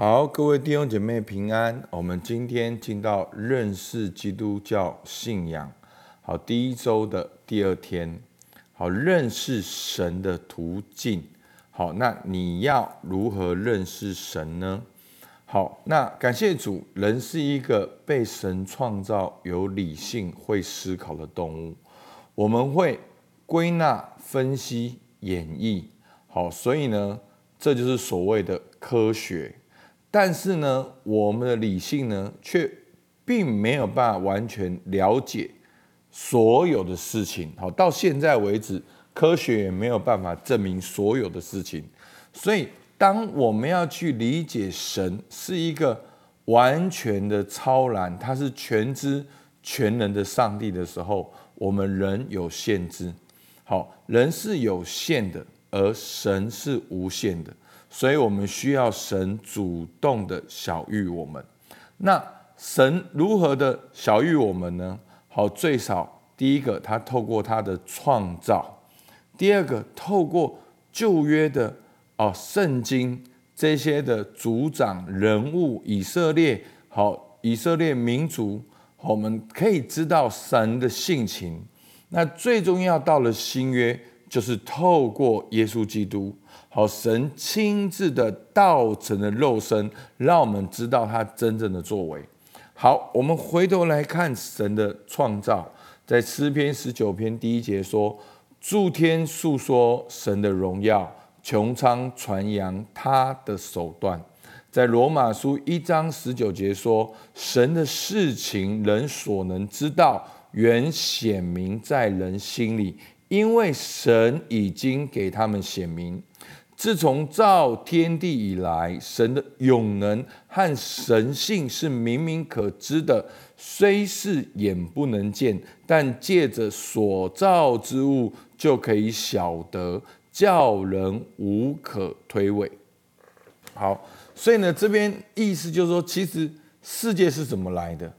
好，各位弟兄姐妹平安。我们今天进到认识基督教信仰，好，第一周的第二天，好，认识神的途径。好，那你要如何认识神呢？好，那感谢主，人是一个被神创造、有理性、会思考的动物。我们会归纳、分析、演绎。好，所以呢，这就是所谓的科学。但是呢，我们的理性呢，却并没有办法完全了解所有的事情。好，到现在为止，科学也没有办法证明所有的事情。所以，当我们要去理解神是一个完全的超然，他是全知全能的上帝的时候，我们人有限制。好，人是有限的，而神是无限的。所以我们需要神主动的小遇我们。那神如何的小遇我们呢？好，最少第一个，他透过他的创造；第二个，透过旧约的哦圣经这些的族长人物，以色列好，以色列民族，我们可以知道神的性情。那最重要到了新约，就是透过耶稣基督。好，神亲自的道成的肉身，让我们知道他真正的作为。好，我们回头来看神的创造，在诗篇十九篇第一节说：“诸天述说神的荣耀，穹苍传扬他的手段。”在罗马书一章十九节说：“神的事情人所能知道，原显明在人心里，因为神已经给他们显明。”自从造天地以来，神的永能和神性是明明可知的，虽是眼不能见，但借着所造之物就可以晓得，叫人无可推诿。好，所以呢，这边意思就是说，其实世界是怎么来的？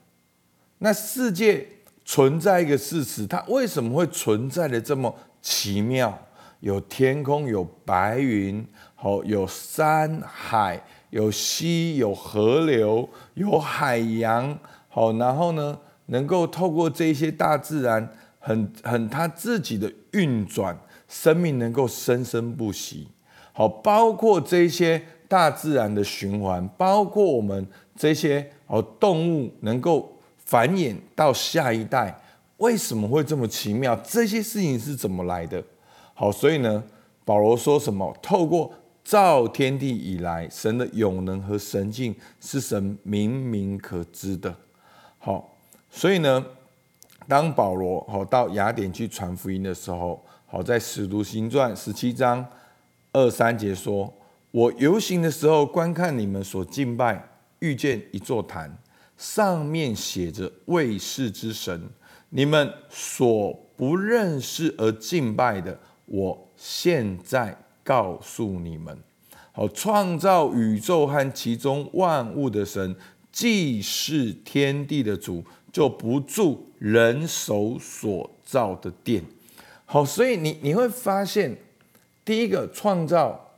那世界存在一个事实，它为什么会存在的这么奇妙？有天空，有白云，好，有山海，有溪，有河流，有海洋，好，然后呢，能够透过这些大自然，很很它自己的运转，生命能够生生不息，好，包括这些大自然的循环，包括我们这些好动物能够繁衍到下一代，为什么会这么奇妙？这些事情是怎么来的？好，所以呢，保罗说什么？透过造天地以来，神的永能和神境是神明明可知的。好，所以呢，当保罗好到雅典去传福音的时候，好在使徒行传十七章二三节说：“我游行的时候，观看你们所敬拜，遇见一座坛，上面写着卫士之神，你们所不认识而敬拜的。”我现在告诉你们，好，创造宇宙和其中万物的神，既是天地的主，就不住人手所造的殿。好，所以你你会发现，第一个创造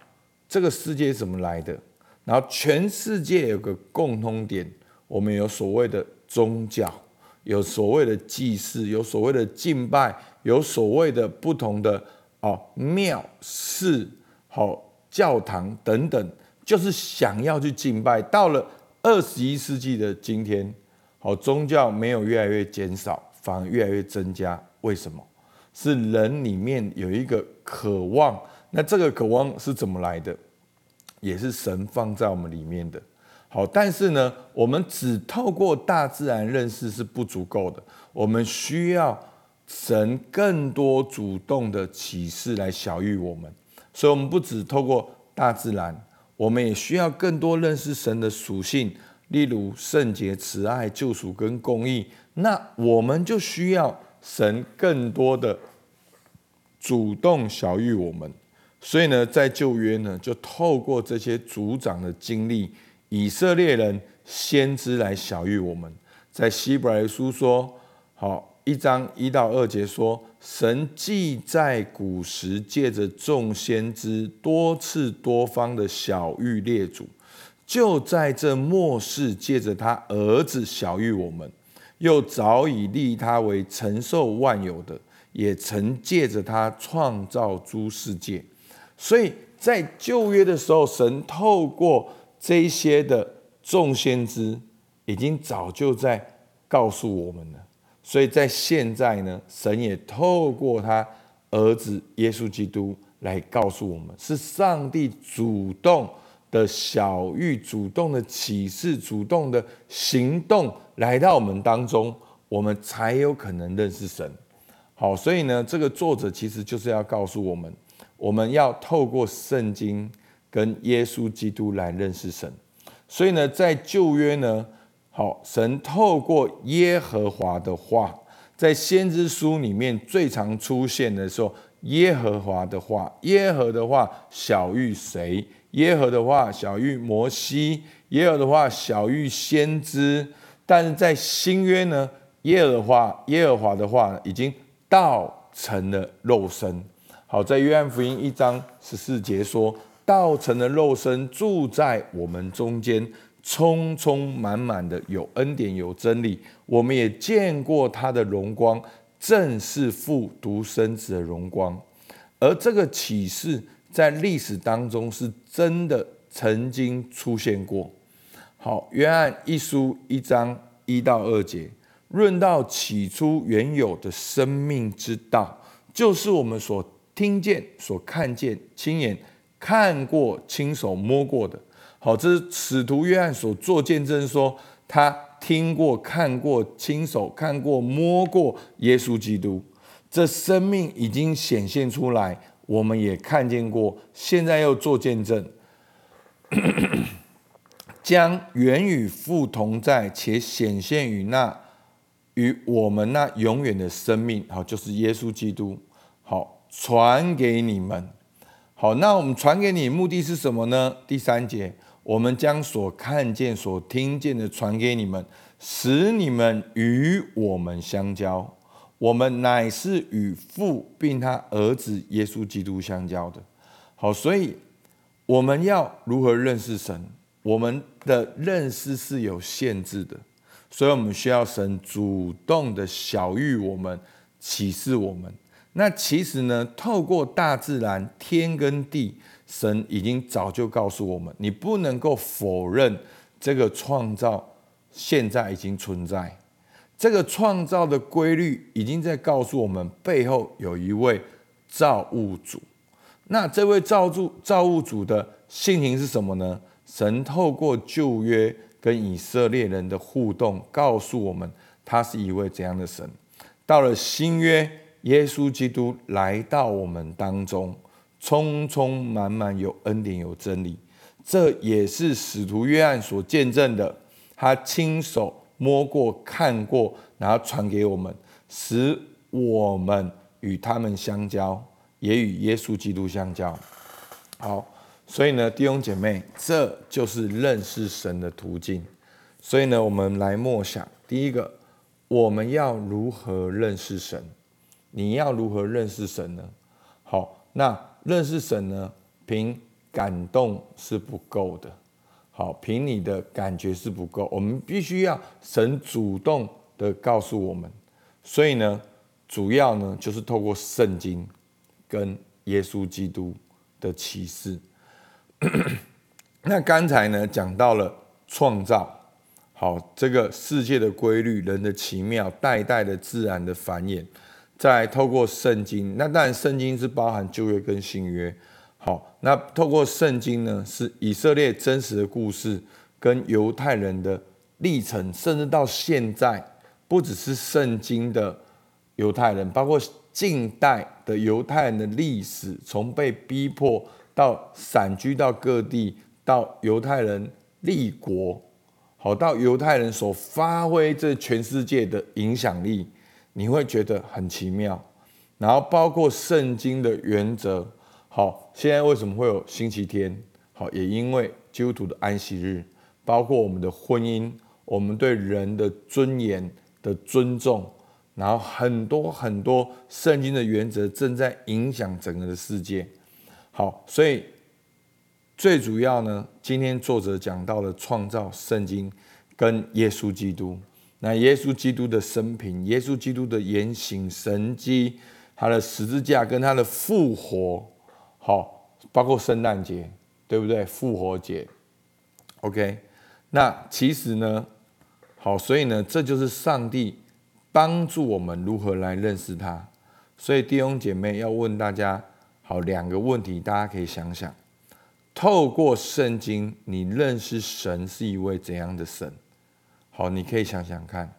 这个世界怎么来的？然后全世界有个共通点，我们有所谓的宗教，有所谓的祭祀，有所谓的敬拜，有所谓的不同的。哦，庙寺、好教堂等等，就是想要去敬拜。到了二十一世纪的今天，好宗教没有越来越减少，反而越来越增加。为什么？是人里面有一个渴望。那这个渴望是怎么来的？也是神放在我们里面的。好，但是呢，我们只透过大自然认识是不足够的，我们需要。神更多主动的启示来小遇我们，所以，我们不只透过大自然，我们也需要更多认识神的属性，例如圣洁、慈爱、救赎跟公义。那我们就需要神更多的主动小遇我们。所以呢，在旧约呢，就透过这些族长的经历，以色列人先知来小遇我们。在希伯来书说，好。一章一到二节说，神既在古时借着众先知多次多方的小谕列祖，就在这末世，借着他儿子小于我们，又早已立他为承受万有的，也曾借着他创造诸世界。所以在旧约的时候，神透过这些的众先知，已经早就在告诉我们了。所以在现在呢，神也透过他儿子耶稣基督来告诉我们，是上帝主动。的小玉主动的启示、主动的行动来到我们当中，我们才有可能认识神。好，所以呢，这个作者其实就是要告诉我们，我们要透过圣经跟耶稣基督来认识神。所以呢，在旧约呢，好，神透过耶和华的话，在先知书里面最常出现的时候，耶和华的话，耶和的话小于谁？耶和的话小于摩西，耶和的话小于先知，但是在新约呢，耶和华耶和华的话已经道成了肉身。好，在约翰福音一章十四节说，道成了肉身，住在我们中间，充充满满的有恩典有真理。我们也见过他的荣光，正是父独生子的荣光。而这个启示。在历史当中是真的曾经出现过。好，约翰一书一章一到二节，论到起初原有的生命之道，就是我们所听见、所看见、亲眼看过、亲手摸过的。好，这是使徒约翰所做见证，说他听过、看过、亲手看过、摸过耶稣基督，这生命已经显现出来。我们也看见过，现在又做见证，将原与父同在且显现于那与我们那永远的生命，好，就是耶稣基督，好传给你们。好，那我们传给你，目的是什么呢？第三节，我们将所看见、所听见的传给你们，使你们与我们相交。我们乃是与父并他儿子耶稣基督相交的。好，所以我们要如何认识神？我们的认识是有限制的，所以我们需要神主动的小喻我们，启示我们。那其实呢，透过大自然天跟地，神已经早就告诉我们，你不能够否认这个创造现在已经存在。这个创造的规律已经在告诉我们，背后有一位造物主。那这位造物造物主的性情是什么呢？神透过旧约跟以色列人的互动，告诉我们他是一位怎样的神。到了新约，耶稣基督来到我们当中，充充满满有恩典有真理。这也是使徒约翰所见证的，他亲手。摸过、看过，然后传给我们，使我们与他们相交，也与耶稣基督相交。好，所以呢，弟兄姐妹，这就是认识神的途径。所以呢，我们来默想：第一个，我们要如何认识神？你要如何认识神呢？好，那认识神呢，凭感动是不够的。好，凭你的感觉是不够，我们必须要神主动的告诉我们。所以呢，主要呢就是透过圣经跟耶稣基督的启示。那刚才呢讲到了创造，好，这个世界的规律，人的奇妙，代代的自然的繁衍，再透过圣经。那当然，圣经是包含旧约跟新约。好，那透过圣经呢，是以色列真实的故事，跟犹太人的历程，甚至到现在，不只是圣经的犹太人，包括近代的犹太人的历史，从被逼迫到散居到各地，到犹太人立国，好，到犹太人所发挥这全世界的影响力，你会觉得很奇妙。然后包括圣经的原则。好，现在为什么会有星期天？好，也因为基督徒的安息日，包括我们的婚姻，我们对人的尊严的尊重，然后很多很多圣经的原则正在影响整个的世界。好，所以最主要呢，今天作者讲到了创造圣经跟耶稣基督。那耶稣基督的生平，耶稣基督的言行神迹，他的十字架跟他的复活，好，包括圣诞节，对不对？复活节，OK。那其实呢，好，所以呢，这就是上帝帮助我们如何来认识他。所以弟兄姐妹要问大家，好，两个问题，大家可以想想：透过圣经，你认识神是一位怎样的神？好，你可以想想看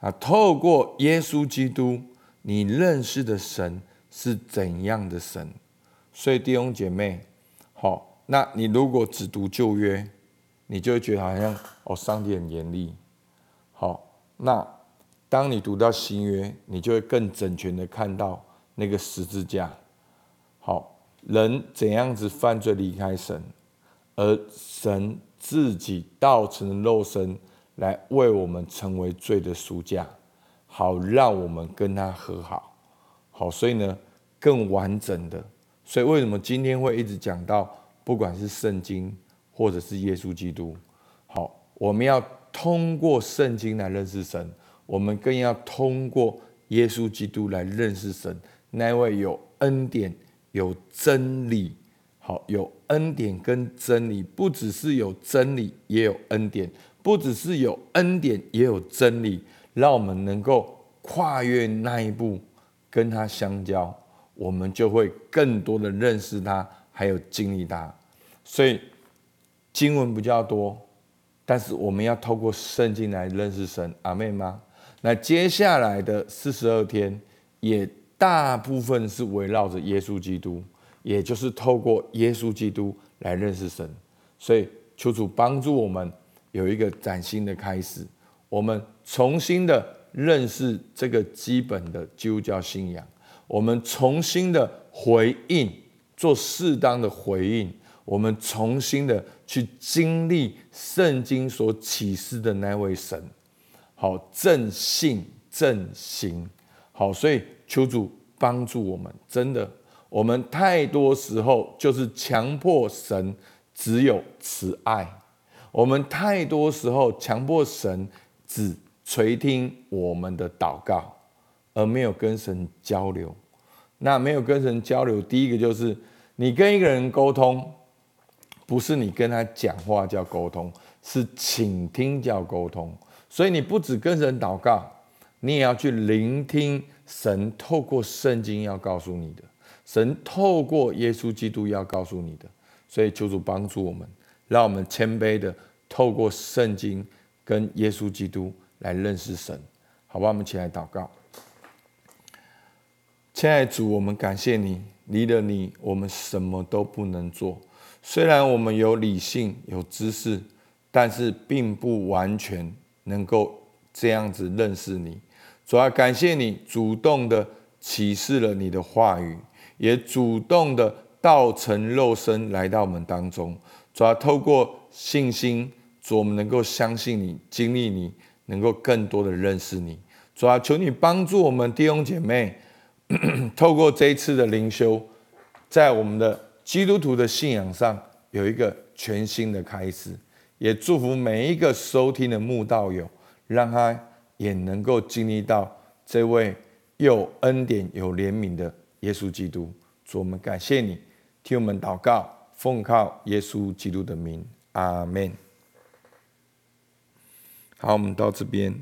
啊，透过耶稣基督，你认识的神是怎样的神？所以弟兄姐妹，好，那你如果只读旧约，你就会觉得好像哦，上帝很严厉。好，那当你读到新约，你就会更整全的看到那个十字架。好，人怎样子犯罪离开神，而神自己道成肉身。来为我们成为罪的赎价，好让我们跟他和好。好，所以呢，更完整的。所以为什么今天会一直讲到，不管是圣经或者是耶稣基督，好，我们要通过圣经来认识神，我们更要通过耶稣基督来认识神。那位有恩典、有真理，好，有恩典跟真理，不只是有真理，也有恩典。不只是有恩典，也有真理，让我们能够跨越那一步，跟他相交，我们就会更多的认识他，还有经历他。所以经文比较多，但是我们要透过圣经来认识神。阿妹吗？那接下来的四十二天，也大部分是围绕着耶稣基督，也就是透过耶稣基督来认识神。所以求主帮助我们。有一个崭新的开始，我们重新的认识这个基本的基督教信仰，我们重新的回应，做适当的回应，我们重新的去经历圣经所启示的那位神，好正信正行，好，所以求主帮助我们，真的，我们太多时候就是强迫神只有慈爱。我们太多时候强迫神只垂听我们的祷告，而没有跟神交流。那没有跟神交流，第一个就是你跟一个人沟通，不是你跟他讲话叫沟通，是倾听叫沟通。所以你不只跟神祷告，你也要去聆听神透过圣经要告诉你的，神透过耶稣基督要告诉你的。所以求主帮助我们。让我们谦卑的透过圣经跟耶稣基督来认识神，好吧？我们起来祷告。亲爱的主，我们感谢你，离了你，我们什么都不能做。虽然我们有理性、有知识，但是并不完全能够这样子认识你。主要感谢你主动的启示了你的话语，也主动的道成肉身来到我们当中。主要透过信心，主我们能够相信你，经历你，能够更多的认识你。主要求你帮助我们弟兄姐妹，透过这一次的灵修，在我们的基督徒的信仰上有一个全新的开始。也祝福每一个收听的慕道友，让他也能够经历到这位有恩典、有怜悯的耶稣基督。主我们感谢你，替我们祷告。奉靠耶稣基督的名，阿门。好，我们到这边。